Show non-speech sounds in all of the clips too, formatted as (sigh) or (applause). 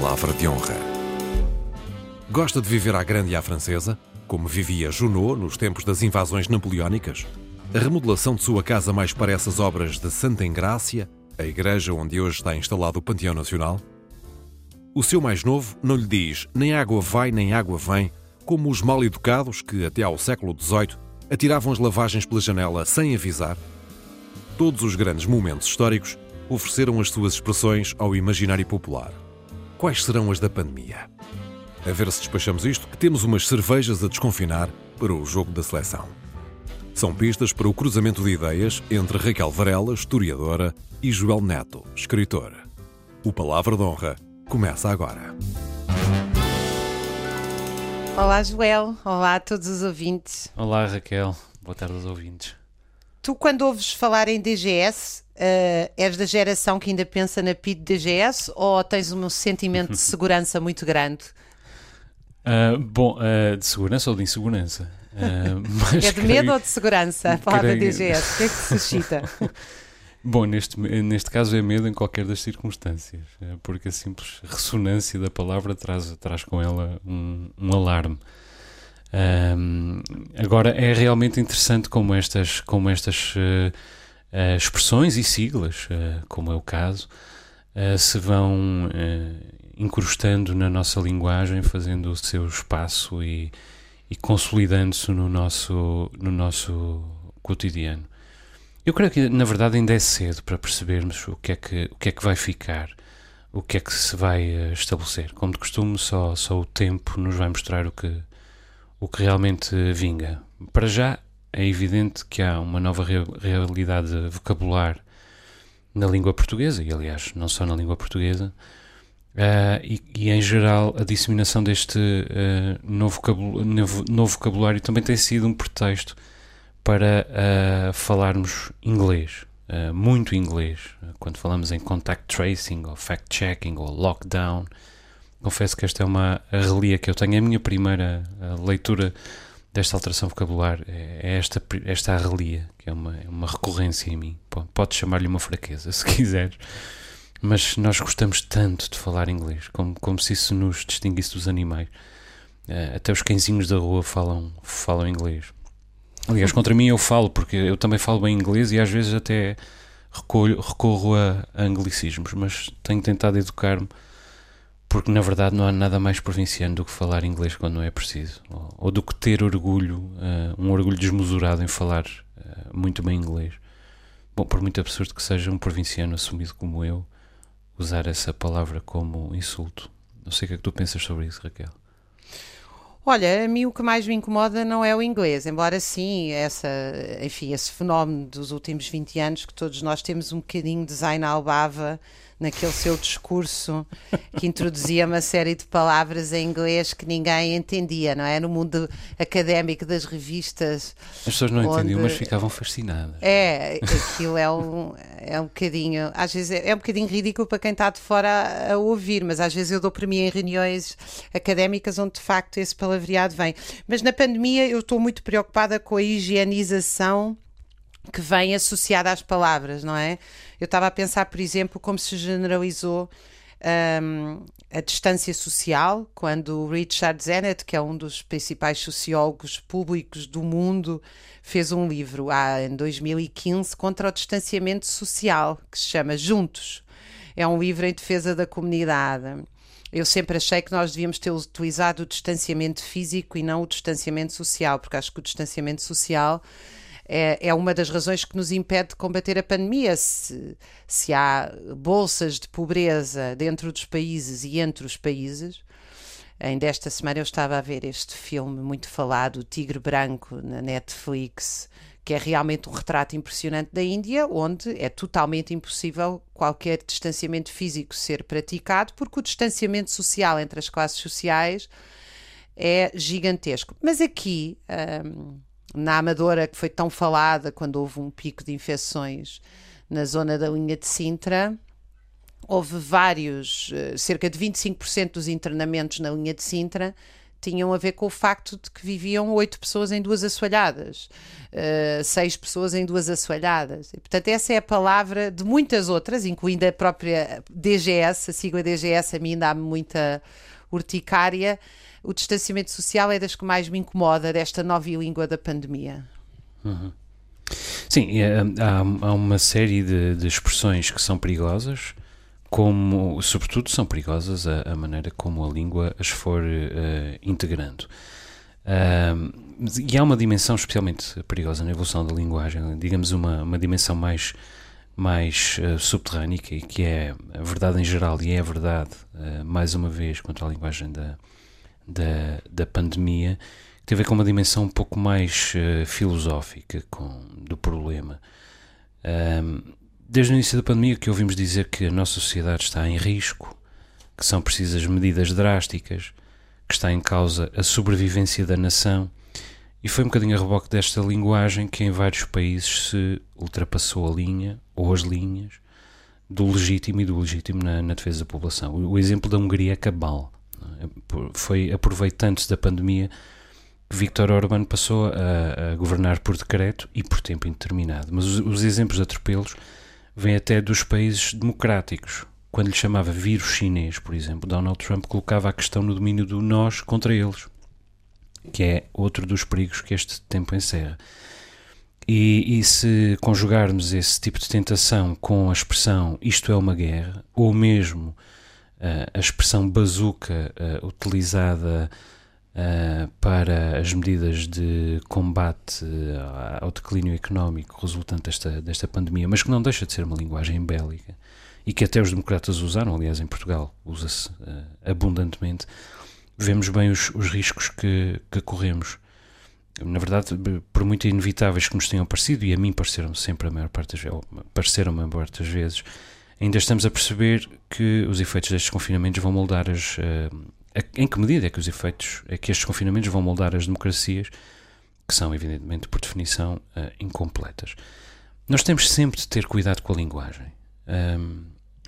Palavra de honra. Gosta de viver à grande e à francesa, como vivia Junot nos tempos das invasões napoleónicas? A remodelação de sua casa mais parece as obras de Santa Engrácia, a igreja onde hoje está instalado o Panteão Nacional? O seu mais novo não lhe diz nem água vai nem água vem, como os mal educados que, até ao século XVIII, atiravam as lavagens pela janela sem avisar? Todos os grandes momentos históricos ofereceram as suas expressões ao imaginário popular. Quais serão as da pandemia? A ver se despachamos isto, que temos umas cervejas a desconfinar para o jogo da seleção. São pistas para o cruzamento de ideias entre Raquel Varela, historiadora, e Joel Neto, escritor. O Palavra de Honra começa agora. Olá, Joel. Olá a todos os ouvintes. Olá, Raquel. Boa tarde aos ouvintes. Tu, quando ouves falar em DGS, uh, és da geração que ainda pensa na PID DGS ou tens um sentimento de (laughs) segurança muito grande? Uh, bom, uh, de segurança ou de insegurança? (laughs) é de medo ou de segurança? A palavra creio... DGS, o que é que se (laughs) suscita? Bom, neste, neste caso é medo em qualquer das circunstâncias, porque a simples ressonância da palavra traz, traz com ela um, um alarme. Um, agora, é realmente interessante como estas, como estas uh, expressões e siglas, uh, como é o caso, se vão incrustando na nossa linguagem, fazendo o seu espaço e, e consolidando-se no nosso, no nosso cotidiano. Eu creio que, na verdade, ainda é cedo para percebermos o que é que, o que, é que vai ficar, o que é que se vai estabelecer. Como de costume, só, só o tempo nos vai mostrar o que, o que realmente vinga. Para já, é evidente que há uma nova realidade vocabular na língua portuguesa, e aliás, não só na língua portuguesa, uh, e, e, em geral a disseminação deste uh, novo, novo, novo, vocabulário também tem sido um pretexto para uh, falarmos inglês, muito inglês, quando falamos em contact tracing, ou fact-checking, ou lockdown. Confesso que esta é uma relia que eu tenho, é a minha primeira leitura desta alteração vocabular é, é esta, esta arrelia, que é uma, é uma recorrência em mim. Pode chamar-lhe uma fraqueza, (laughs) se quiseres. Mas nós gostamos tanto de falar inglês, como, como se isso nos distinguisse dos animais. Uh, até os cãezinhos da rua falam, falam inglês. Aliás, contra mim eu falo, porque eu também falo bem inglês e às vezes até recolho, recorro a anglicismos, mas tenho tentado educar-me porque na verdade não há nada mais provinciano do que falar inglês quando não é preciso, ou, ou do que ter orgulho, uh, um orgulho desmesurado em falar uh, muito bem inglês. Bom, por muito absurdo que seja um provinciano assumido como eu, usar essa palavra como insulto. Não sei o que é que tu pensas sobre isso, Raquel. Olha, a mim o que mais me incomoda não é o inglês, embora sim, essa, enfim, esse fenómeno dos últimos 20 anos que todos nós temos um bocadinho de Zaina Albava naquele seu discurso que introduzia uma série de palavras em inglês que ninguém entendia, não é? No mundo académico das revistas. As pessoas não onde... entendiam, mas ficavam fascinadas. É, aquilo é um, é um bocadinho, às vezes é, é um bocadinho ridículo para quem está de fora a, a ouvir, mas às vezes eu dou para mim em reuniões académicas onde de facto esse palavreado vem. Mas na pandemia eu estou muito preocupada com a higienização que vem associada às palavras, não é? Eu estava a pensar, por exemplo, como se generalizou um, a distância social, quando Richard Zenett, que é um dos principais sociólogos públicos do mundo, fez um livro em 2015 contra o distanciamento social, que se chama Juntos. É um livro em defesa da comunidade. Eu sempre achei que nós devíamos ter utilizado o distanciamento físico e não o distanciamento social, porque acho que o distanciamento social é, é uma das razões que nos impede de combater a pandemia. Se, se há bolsas de pobreza dentro dos países e entre os países, Ainda esta semana eu estava a ver este filme muito falado, O Tigre Branco, na Netflix, que é realmente um retrato impressionante da Índia, onde é totalmente impossível qualquer distanciamento físico ser praticado, porque o distanciamento social entre as classes sociais é gigantesco. Mas aqui. Hum, na Amadora, que foi tão falada quando houve um pico de infecções na zona da linha de Sintra, houve vários, eh, cerca de 25% dos internamentos na linha de Sintra tinham a ver com o facto de que viviam oito pessoas em duas assoalhadas, uh, seis pessoas em duas assoalhadas. E, portanto, essa é a palavra de muitas outras, incluindo a própria DGS, a sigla DGS, a mim dá-me muita urticária. O distanciamento social é das que mais me incomoda desta nova língua da pandemia. Uhum. Sim, há, há, uma série de, de expressões que são perigosas como, sobretudo, são perigosas a, a maneira como a língua as for uh, integrando. Uh, e há uma dimensão especialmente perigosa na evolução da linguagem, digamos uma, uma dimensão mais, mais uh, subterrânea, que, é a verdade em geral e é a verdade, mais uma vez, quanto à linguagem da, da, da pandemia, que tem a ver com uma dimensão um pouco mais uh, filosófica com, do problema desde o início da pandemia que ouvimos dizer que a nossa sociedade está em risco, que são precisas medidas drásticas, que está em causa a sobrevivência da nação, e foi um bocadinho a reboque desta linguagem que em vários países se ultrapassou a linha, ou as linhas, do legítimo e do legítimo na, na defesa da população. O, o, exemplo da Hungria é cabal. Foi aproveitando-se da pandemia que Viktor Orban passou a, a, governar por decreto e por tempo indeterminado. Mas os, os exemplos de atropelos vem até dos países democráticos. Quando lhe chamava vírus chinês, por exemplo, Donald Trump colocava a questão no domínio do nós contra eles, que é outro dos perigos que este tempo encerra. E, e, se conjugarmos esse tipo de tentação com a expressão isto é uma guerra, ou mesmo a expressão bazuca uh, utilizada uh, para as medidas de combate ao declínio económico resultante desta, desta pandemia, mas que não deixa de ser uma linguagem bélica e que até os democratas usaram, aliás, em Portugal usa-se abundantemente, vemos bem os, os riscos que, que corremos. Na verdade, por muito inevitáveis que nos tenham parecido, e a mim pareceram sempre a maior parte das vezes, pareceram a maior parte das vezes, ainda estamos a perceber que os efeitos destes confinamentos vão moldar as, uh, em que medida é que os efeitos, é que estes confinamentos vão moldar as democracias, que são, evidentemente, por definição, uh, incompletas. Nós temos sempre de ter cuidado com a linguagem. Um,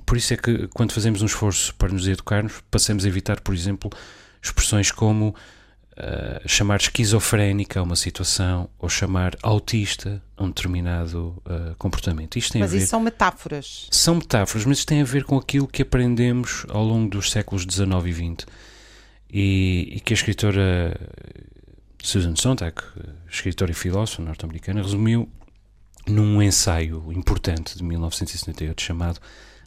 por isso é que, quando fazemos um esforço para nos educarmos, passemos a evitar, por exemplo, expressões como uh, chamar esquizofrénica a uma situação ou chamar autista a um determinado uh, comportamento. Isto tem mas a ver, isso são metáforas. São metáforas, mas isto tem a ver com aquilo que aprendemos ao longo dos séculos XIX e XX e, e que a escritora Susan Sontag, escritora e filósofa norte-americana, resumiu num ensaio importante de 1978 chamado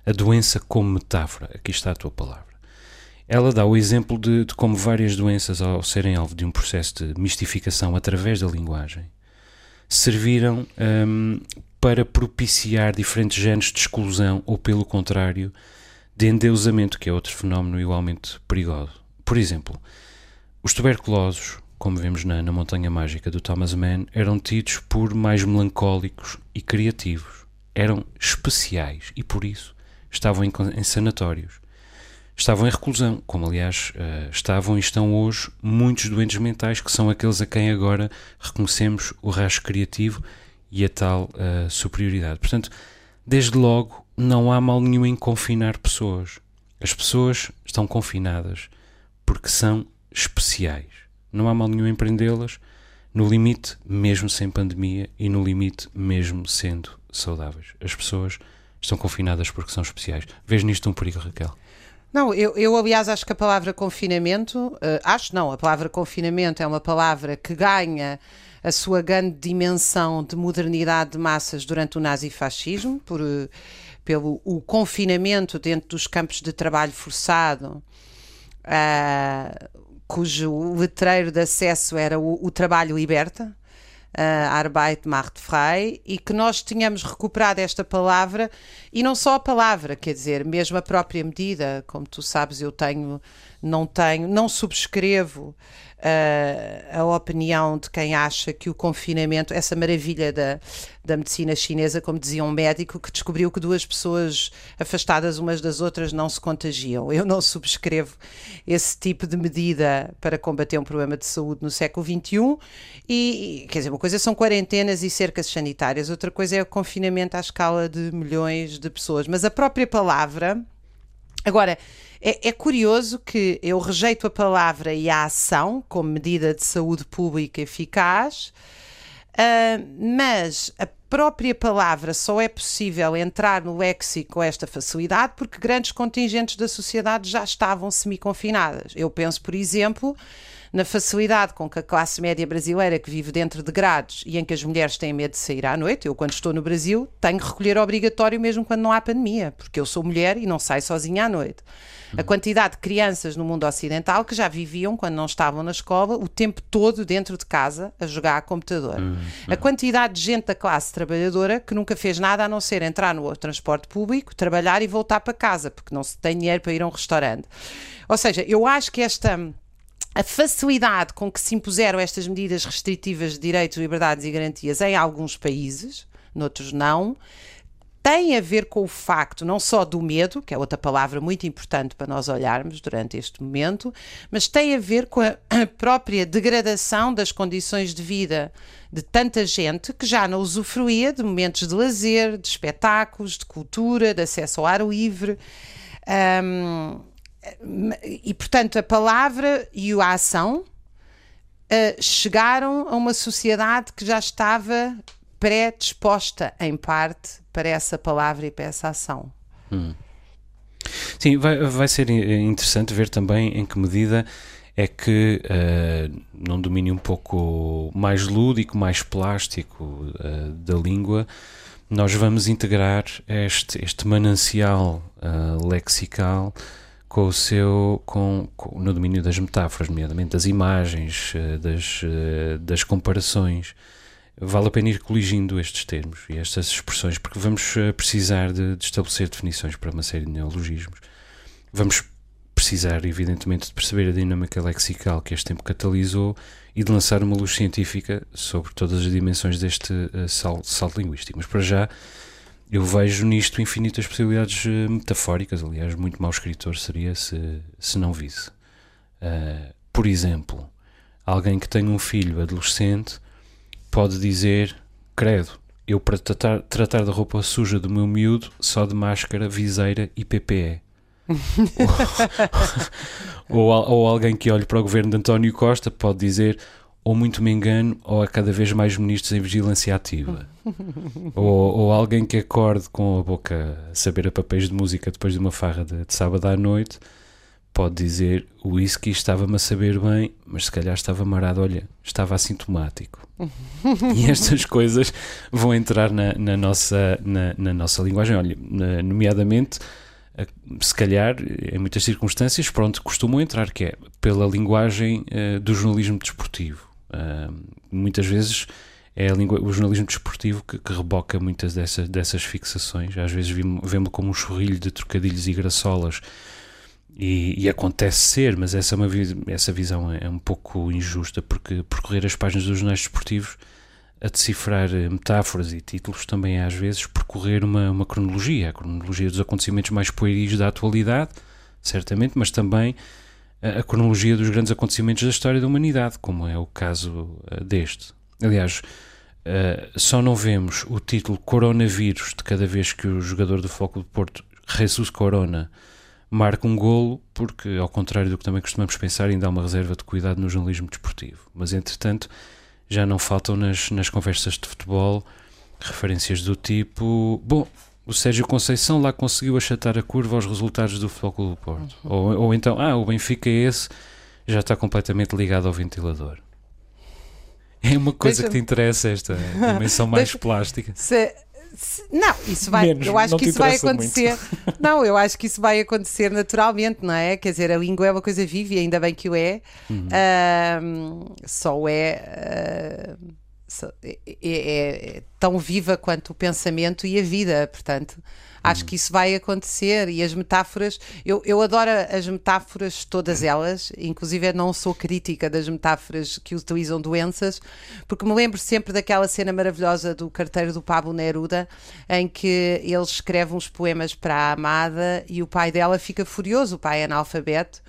A Doença como Metáfora. Aqui está a tua palavra. Ela dá o exemplo de, de como várias doenças, ao serem alvo de um processo de mistificação através da linguagem, serviram um, para propiciar diferentes géneros de exclusão ou, pelo contrário, de endeusamento, que é outro fenómeno igualmente perigoso. Por exemplo, os tuberculosos, como vemos na, na Montanha Mágica do Thomas Mann, eram tidos por mais melancólicos e criativos. Eram especiais e, por isso, estavam em, em sanatórios. Estavam em reclusão, como aliás uh, estavam e estão hoje muitos doentes mentais, que são aqueles a quem agora reconhecemos o rasgo criativo e a tal uh, superioridade. Portanto, desde logo, não há mal nenhum em confinar pessoas. As pessoas estão confinadas porque são especiais. Não há mal nenhum em prendê-las, no limite, mesmo sem pandemia, e no limite, mesmo sendo saudáveis. As pessoas estão confinadas porque são especiais. Vês nisto um perigo, Raquel? Não, eu, eu aliás acho que a palavra confinamento, uh, acho não, a palavra confinamento é uma palavra que ganha a sua grande dimensão de modernidade de massas durante o nazifascismo, por, uh, pelo o confinamento dentro dos campos de trabalho forçado, uh, cujo letreiro de acesso era o, o Trabalho Liberta, uh, Arbeit macht frei, e que nós tínhamos recuperado esta palavra, e não só a palavra, quer dizer, mesmo a própria medida, como tu sabes, eu tenho, não tenho, não subscrevo a opinião de quem acha que o confinamento, essa maravilha da, da medicina chinesa, como dizia um médico, que descobriu que duas pessoas afastadas umas das outras não se contagiam. Eu não subscrevo esse tipo de medida para combater um problema de saúde no século XXI. E, quer dizer, uma coisa são quarentenas e cercas sanitárias, outra coisa é o confinamento à escala de milhões de pessoas. Mas a própria palavra. Agora, É, é, curioso que eu rejeito a palavra e a ação como medida de saúde pública eficaz, uh, mas a própria palavra só é possível entrar no léxico com esta facilidade porque grandes contingentes da sociedade já estavam semi-confinadas. Eu penso, por exemplo, na facilidade com que a classe média brasileira que vive dentro de grades e em que as mulheres têm medo de sair à noite, eu quando estou no Brasil tenho que recolher obrigatório mesmo quando não há pandemia, porque eu sou mulher e não saio sozinha à noite. A quantidade de crianças no mundo ocidental que já viviam, quando não estavam na escola, o tempo todo dentro de casa a jogar a computador. Uhum. A quantidade de gente da classe trabalhadora que nunca fez nada a não ser entrar no transporte público, trabalhar e voltar para casa, porque não se tem dinheiro para ir a um restaurante. Ou seja, eu acho que esta a facilidade com que se impuseram estas medidas restritivas de direitos, liberdades e garantias em alguns países, noutros não, tem a ver com o facto não só do medo, que é outra palavra muito importante para nós olharmos durante este momento, mas tem a ver com a própria degradação das condições de vida de tanta gente que já não usufruía de momentos de lazer, de espetáculos, de cultura, de acesso ao ar livre. Um, e portanto a palavra e a ação uh, chegaram a uma sociedade que já estava predisposta em parte para essa palavra e para essa ação. Hum. Sim, vai, vai ser interessante ver também em que medida é que uh, num domínio um pouco mais lúdico, mais plástico uh, da língua, nós vamos integrar este, este manancial uh, lexical com o seu com, com, no domínio das metáforas, nomeadamente das imagens, eh, das, eh, das comparações. Vale a pena ir coligindo estes termos e estas expressões, porque vamos eh, precisar de, de estabelecer definições para uma série de neologismos. Vamos precisar, evidentemente, de perceber a dinâmica lexical que este tempo catalisou e de lançar uma luz científica sobre todas as dimensões deste salto, salto linguístico. Mas para já eu vejo nisto infinitas possibilidades eh, metafóricas. Aliás, muito mau escritor seria se, se não visse. Uh, por exemplo, alguém que tem um filho adolescente pode dizer: Credo, eu para tratar, tratar da roupa suja do meu miúdo só de máscara, viseira e PPE. (laughs) ou, (laughs) ou, ou alguém que olhe para o governo de António Costa pode dizer: ou muito me engano, ou há cada vez mais ministros em vigilância ativa. (laughs) ou, ou, alguém que acorde com a boca a saber a papéis de música depois de uma farra de, de sábado à noite, pode dizer o whisky estava-me a saber bem, mas se calhar estava marado, olha, estava assintomático. (laughs) e estas coisas vão entrar na, na nossa, na, na, nossa linguagem, olha, nomeadamente se calhar, em muitas circunstâncias, pronto, costumam entrar, que é pela linguagem uh, do jornalismo desportivo. Muitas vezes é língua, o jornalismo desportivo que, que, reboca muitas dessas, dessas fixações. Às vezes vemos como um chorrilho de trocadilhos e graçolas. E, e, acontece ser, mas essa, é uma, essa visão é, é, um pouco injusta, porque percorrer as páginas dos jornais desportivos a decifrar eh, metáforas e títulos também é às vezes percorrer uma, uma cronologia, a cronologia dos acontecimentos mais pueris da atualidade, certamente, mas também a, cronologia dos grandes acontecimentos da história da humanidade, como é o caso uh, deste. Aliás, uh, só não vemos o título Coronavírus de cada vez que o jogador do Foco do Porto, Jesus Corona, marca um golo, porque, ao contrário do que também costumamos pensar, ainda há uma reserva de cuidado no jornalismo desportivo. Mas, entretanto, já não faltam nas, nas conversas de futebol referências do tipo: bom, o Sérgio Conceição lá conseguiu achatar a curva aos resultados do Futebol do Porto. Uhum. Ou, ou então, ah, o Benfica é esse, já está completamente ligado ao ventilador. É uma coisa Deixa... que te interessa, esta dimensão (laughs) mais Deixa... plástica. Se, se, não, isso vai. Menos, eu acho que isso vai acontecer. Muito. (laughs) Não, eu acho que isso vai acontecer naturalmente, não é? Quer dizer, a língua é uma coisa viva e ainda bem que o é. Uhum. Uh, só é. Uh, é, é, é, tão viva quanto o pensamento e a vida, portanto. Acho que isso vai acontecer e as metáforas, eu, eu adoro as metáforas, todas elas, inclusive não sou crítica das metáforas que utilizam doenças, porque me lembro sempre daquela cena maravilhosa do carteiro do Pablo Neruda, em que ele escreve uns poemas para a amada e o pai dela fica furioso, o pai é analfabeto,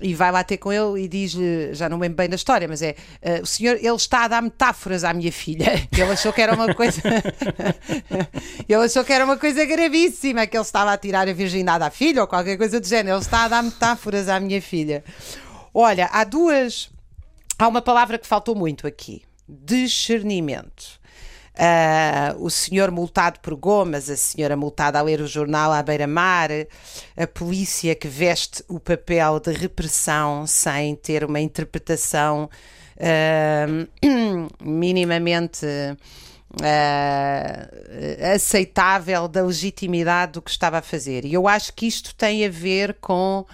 e vai lá ter com ele e diz-lhe, já não lembro bem da história, mas é uh, o senhor, ele está a dar metáforas à minha filha. (laughs) Ele achou que era uma coisa. (laughs) ele achou que era uma coisa gravíssima, que ele estava a tirar a virgindade à filha ou qualquer coisa do género. Ele está a dar metáforas à minha filha. Olha, há duas. Há uma palavra que faltou muito aqui: discernimento. Uh, o senhor multado por gomas, a senhora multada a ler o jornal à beira-mar, a polícia que veste o papel de repressão sem ter uma interpretação uh, (clears throat) minimamente uh, aceitável da legitimidade do que estava a fazer. E eu acho que isto tem a ver com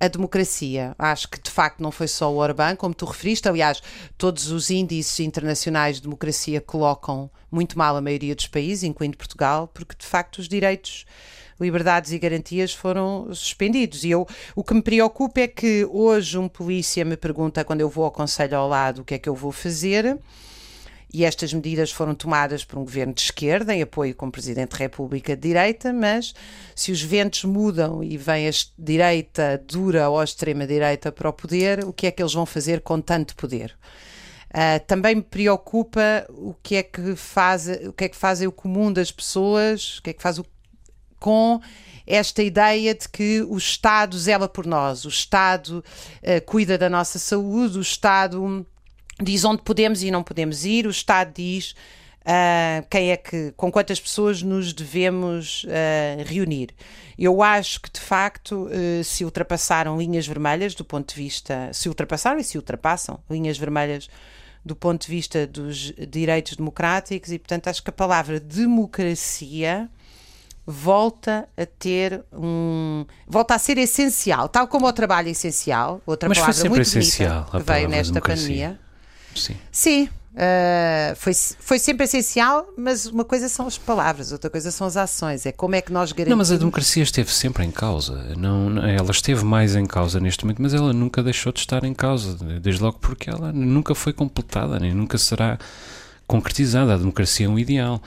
a democracia. Acho que de facto não foi só o Orbán, como tu referiste. Aliás, todos os índices internacionais de democracia colocam muito mal a maioria dos países, incluindo Portugal, porque de facto os direitos liberdades e garantias foram suspendidos. E eu, o que me preocupa é que hoje um polícia me pergunta quando eu vou ao conselho ao lado o que é que eu vou fazer e estas medidas foram tomadas por um governo de esquerda, em apoio com o Presidente da República de direita, mas se os ventos mudam e vem a direita dura ou a extrema-direita para o poder, o que é que eles vão fazer com tanto poder? Uh, também me preocupa o que é que faz o que é que fazem o comum das pessoas, o que é que faz o, com esta ideia de que o Estado zela por nós, o Estado uh, cuida da nossa saúde, o Estado diz onde podemos e não podemos ir, o Estado diz uh, quem é que, com quantas pessoas nos devemos uh, reunir. Eu acho que de facto uh, se ultrapassaram linhas vermelhas do ponto de vista, se ultrapassaram e se ultrapassam linhas vermelhas do ponto de vista dos direitos democráticos e portanto acho que a palavra democracia volta a ter um volta a ser essencial, tal como o trabalho é essencial, outra Mas palavra muito essencial bonita que veio nesta democracia. pandemia. Sim. Sim, uh, foi, foi sempre essencial, mas uma coisa são as palavras, outra coisa são as ações. É como é que nós garantimos. Não, mas a democracia esteve sempre em causa. Não, ela esteve mais em causa neste momento, mas ela nunca deixou de estar em causa. Desde logo porque ela nunca foi completada, nem nunca será concretizada. A democracia é um ideal.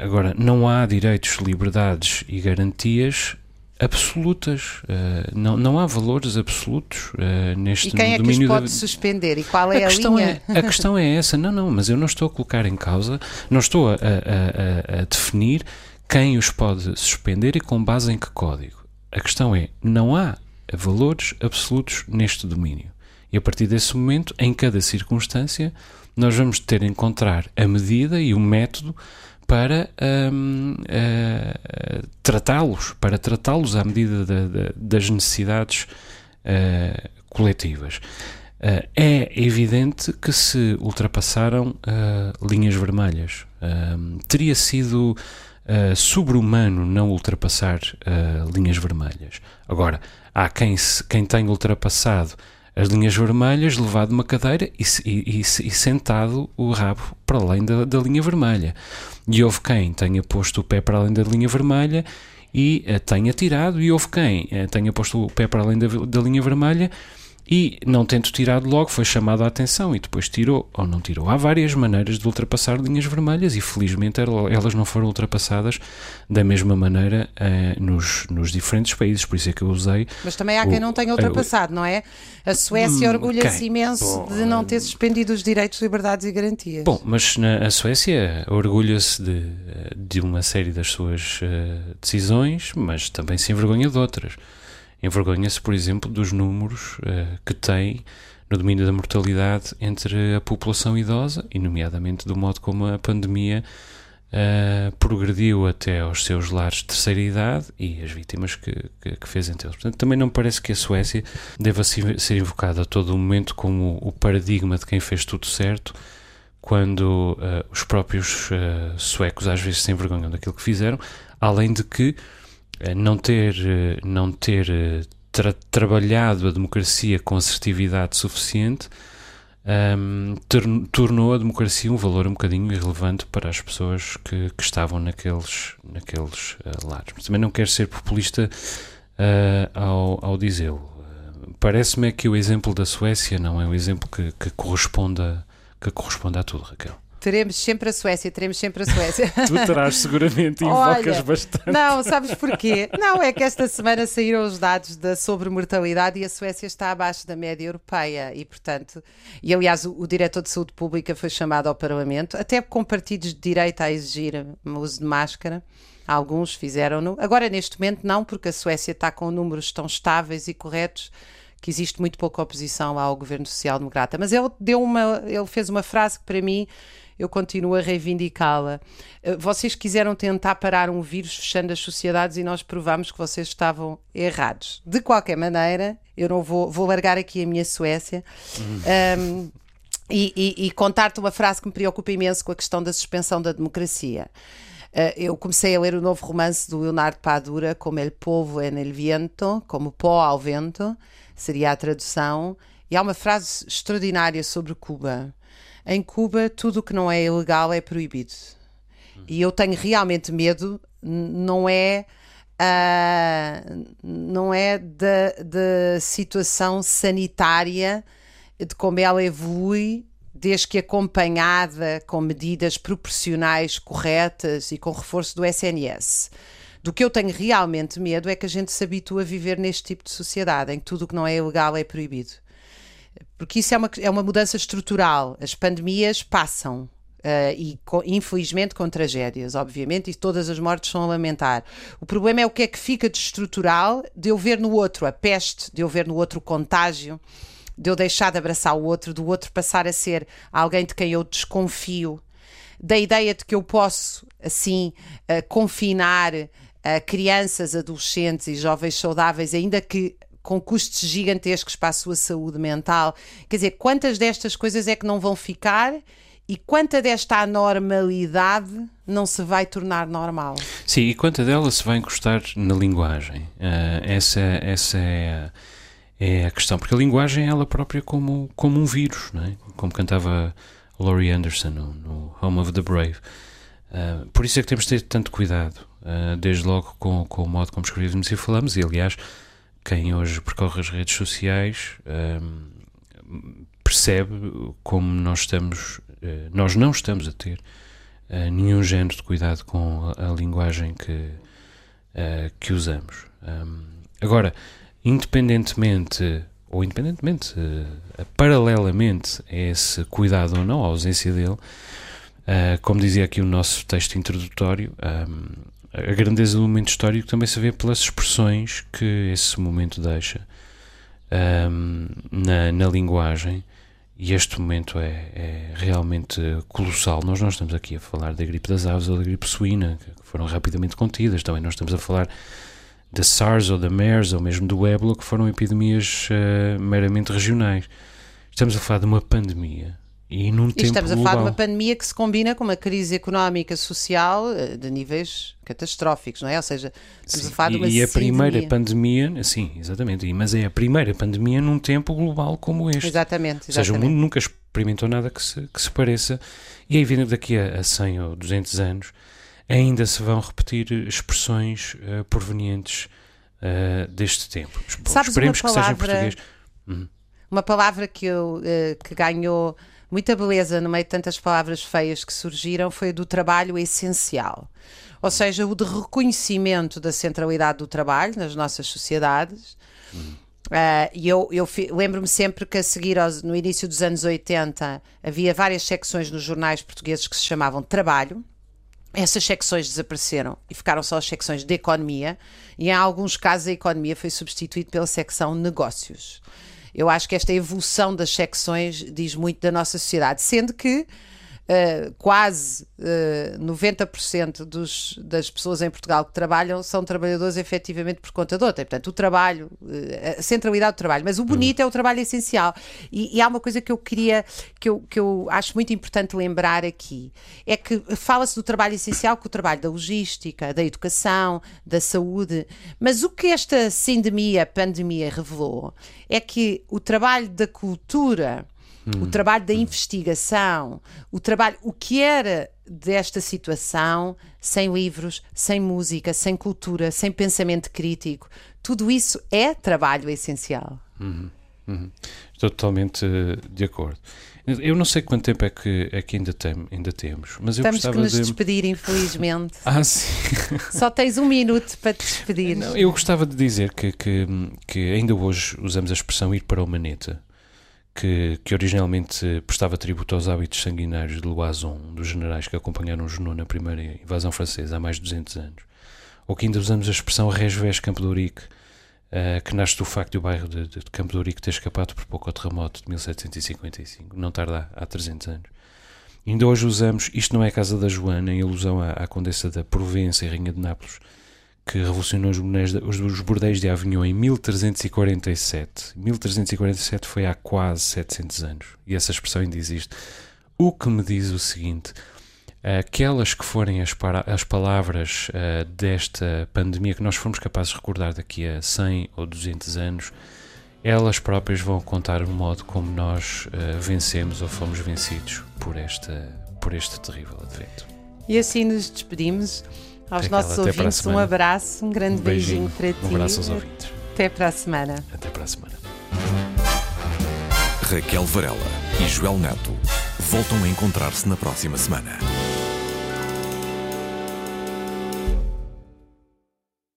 Agora, não há direitos, liberdades e garantias absolutas. Eh, não, não há valores absolutos eh, neste E quem é que os domínio pode da, suspender? E qual é a a, questão linha? É, a questão é essa. Não, não, mas eu não estou a colocar em causa, não estou a, a- a- definir quem os pode suspender e com base em que código. A questão é, não há valores absolutos neste domínio. E a partir desse momento, em cada circunstância, nós vamos ter de encontrar a medida e o método para hum, eh, tratá-los, para tratá-los à medida da- da- das necessidades eh, coletivas. Uh, é evidente que se ultrapassaram uh, linhas vermelhas. Um, teria sido uh, sobre-humano não ultrapassar uh, linhas vermelhas. Agora, há quem, se, quem tenha ultrapassado as linhas vermelhas, levado uma cadeira e, e- e e sentado o rabo para além da, da linha vermelha. E houve quem tenha posto o pé para além da linha vermelha e eh, tenha tirado, e houve quem eh, tenha posto o pé para além da, da linha vermelha e, não tendo tirado logo, foi chamado a atenção e depois tirou ou não tirou. Há várias maneiras de ultrapassar linhas vermelhas e, felizmente, el- elas não foram ultrapassadas da mesma maneira eh, nos, nos diferentes países. Por isso é que eu usei. Mas também há quem o- não tenha ultrapassado, não é? A Suécia Hum, orgulha-se quem? imenso Bom, de não ter suspendido os direitos, liberdades e garantias. Bom, mas na, a Suécia orgulha-se de, de uma série das suas eh, decisões, mas também se envergonha de outras. Envergonha-se, por exemplo, dos números eh, que tem no domínio da mortalidade entre a população idosa, e nomeadamente do modo como a pandemia eh, progrediu até aos seus lares de terceira idade e as vítimas que, que, que fez entre eles. Portanto, também não parece que a Suécia deva se- ser invocada a todo o momento como o paradigma de quem fez tudo certo, quando eh, os próprios eh, suecos às vezes se envergonham daquilo que fizeram, além de que não ter, eh, não ter eh, tra- trabalhado a democracia com assertividade suficiente ehm, ter- tornou a democracia um valor um bocadinho irrelevante para as pessoas que, que estavam naqueles, naqueles eh, lares. Mas também não quero ser populista eh, ao, ao dizê-lo. Eh, Parece-me é que o exemplo da Suécia não é o exemplo que, que corresponda que corresponde a tudo, Raquel. Teremos sempre a Suécia, teremos sempre a Suécia. (laughs) tu terás seguramente invocas Olha, bastante. Não, sabes porquê? Não, é que esta semana saíram os dados da sobremortalidade e a Suécia está abaixo da média europeia e, portanto, e aliás o, o diretor de saúde pública foi chamado ao Parlamento, até com partidos de direita a exigir o uso de máscara. Alguns fizeram-no. Agora, neste momento, não, porque a Suécia está com números tão estáveis e corretos que existe muito pouca oposição ao governo social-democrata. Mas ele deu uma, ele fez uma frase que para mim eu continuo a reivindicá-la. Eh, vocês quiseram tentar parar um vírus fechando as sociedades e nós provamos que vocês estavam errados. De qualquer maneira, eu não vou, vou largar aqui a minha Suécia. Um, e, e, e contar-te uma frase que me preocupa imenso com a questão da suspensão da democracia. Uh, eu comecei a ler o novo romance do Leonardo Padura, como El Povo en el Viento, como pó ao vento, seria a tradução. E há uma frase extraordinária sobre Cuba. Em Cuba, tudo o que não é ilegal é proibido. E eu tenho realmente medo, não é. Uh, não é da, da situação sanitária, de como ela evolui desde que acompanhada com medidas proporcionais corretas e com reforço do SNS. Do que eu tenho realmente medo é que a gente se habitue a viver neste tipo de sociedade, em que tudo o que não é ilegal é proibido. Porque isso é uma, é uma mudança estrutural. As pandemias passam. Uh, e infelizmente com tragédias, obviamente, e todas as mortes são a lamentar. O problema é o que é que fica de estrutural de eu ver no outro a peste, de eu ver no outro o contágio, de eu deixar de abraçar o outro, do outro passar a ser alguém de quem eu desconfio, da ideia de que eu posso, assim, uh, confinar uh, crianças, adolescentes e jovens saudáveis, ainda que com custos gigantescos para a sua saúde mental. Quer dizer, quantas destas coisas é que não vão ficar e quanta desta anormalidade não se vai tornar normal? Sim, e quanta dela se vai encostar na linguagem? Uh, essa, essa é, é a questão, porque a linguagem é ela própria como, como um vírus, não é? como cantava Laurie Anderson no, no Home of the Brave. Uh, por isso é que temos de ter tanto cuidado, uh, desde logo com, com o modo como escrevemos e falamos, e aliás, quem hoje percorre as redes sociais um, percebe como nós estamos, uh, nós não estamos a ter uh, nenhum género de cuidado com a, a linguagem que, uh, que usamos. Um, agora, independentemente, ou independentemente, paralelamente a esse cuidado ou não, a ausência dele, como dizia aqui o nosso texto introdutório, um, a grandeza do momento histórico também se vê pelas expressões que esse momento deixa um, na, na, linguagem. E este momento é, é, realmente colossal. Nós não estamos aqui a falar da gripe das aves ou da gripe suína, que foram rapidamente contidas. Também não estamos a falar da SARS ou da MERS ou mesmo do ébola, que foram epidemias uh, meramente regionais. Estamos a falar de uma pandemia e num e tempo estamos a falar de uma pandemia que se combina com uma crise económica social eh, de níveis catastróficos, não é? Ou seja, estamos sim, a falar de uma E a primeira pandemia, sim, exatamente, mas é a primeira pandemia num tempo global como este. Exatamente, exatamente. Ou seja, o mundo nunca experimentou nada que se, que se pareça e é evidente daqui a, a 100 ou 200 anos ainda se vão repetir expressões uh, provenientes uh, deste tempo. Sabes Esperemos uma palavra, que seja em português. Uhum. Uma palavra que, eu, uh, que ganhou muita beleza no meio de tantas palavras feias que surgiram foi a do trabalho essencial. Ou seja, o de reconhecimento da centralidade do trabalho nas nossas sociedades. Uh, e eu, eu lembro-me sempre que a seguir aos, no início dos anos 80 havia várias secções nos jornais portugueses que se chamavam Trabalho. Essas secções desapareceram e ficaram só as secções de economia, e em alguns casos a economia foi substituída pela secção negócios. Eu acho que esta evolução das secções diz muito da nossa sociedade, sendo que Uh, quase uh, 90% dos, das pessoas em Portugal que trabalham são trabalhadores efetivamente por conta de outra. Portanto, o trabalho, uh, a centralidade do trabalho. Mas o bonito uhum. é o trabalho essencial. E, e, há uma coisa que eu queria, que eu, que eu acho muito importante lembrar aqui: é que fala-se do trabalho essencial, que o trabalho da logística, da educação, da saúde. Mas o que esta sindemia, pandemia, revelou é que o trabalho da cultura Hum. O trabalho da investigação, o trabalho, o que era desta situação sem livros, sem música, sem cultura, sem pensamento crítico, tudo isso é trabalho essencial. Uhum. Uhum. Estou totalmente de acordo. Eu não sei quanto tempo é que, é que ainda, tem, ainda temos, mas eu Estamos gostava que nos de. despedir, infelizmente. (laughs) Ah, sim. Só tens um minuto para te despedir. Não, eu gostava de dizer que, que, que ainda hoje usamos a expressão ir para o maneta, que, que originalmente prestava tributo aos hábitos sanguinários de Loison, dos generais que acompanharam Junot na primeira invasão francesa há mais de 200 anos. Ou que ainda usamos a expressão Resvés Campo de Ourique, uh, que nasce do facto de o bairro de, de, Campo de Ourique ter escapado por pouco ao terremoto de 1755, não tarda há 300 anos. Ainda hoje usamos Isto não é a casa da Joana, em alusão à, à Condessa da Provença e Rainha de Nápoles, que revolucionou os, bordéis de, Avignon em 1347. 1347 foi há quase 700 anos. E essa expressão ainda existe. O que me diz o seguinte: aquelas que forem as, para, as palavras uh, desta pandemia que nós formos capazes de recordar daqui a 100 ou 200 anos, elas próprias vão contar o modo como nós uh, vencemos ou fomos vencidos por, esta, por este terrível advento. E assim nos despedimos. Aos nossos ouvintes, um abraço, um grande um beijinho, beijinho para ti. Um abraço aos ouvintes. Até para a semana. Até para a semana. Raquel Varela e Joel Neto voltam a encontrar-se na próxima semana.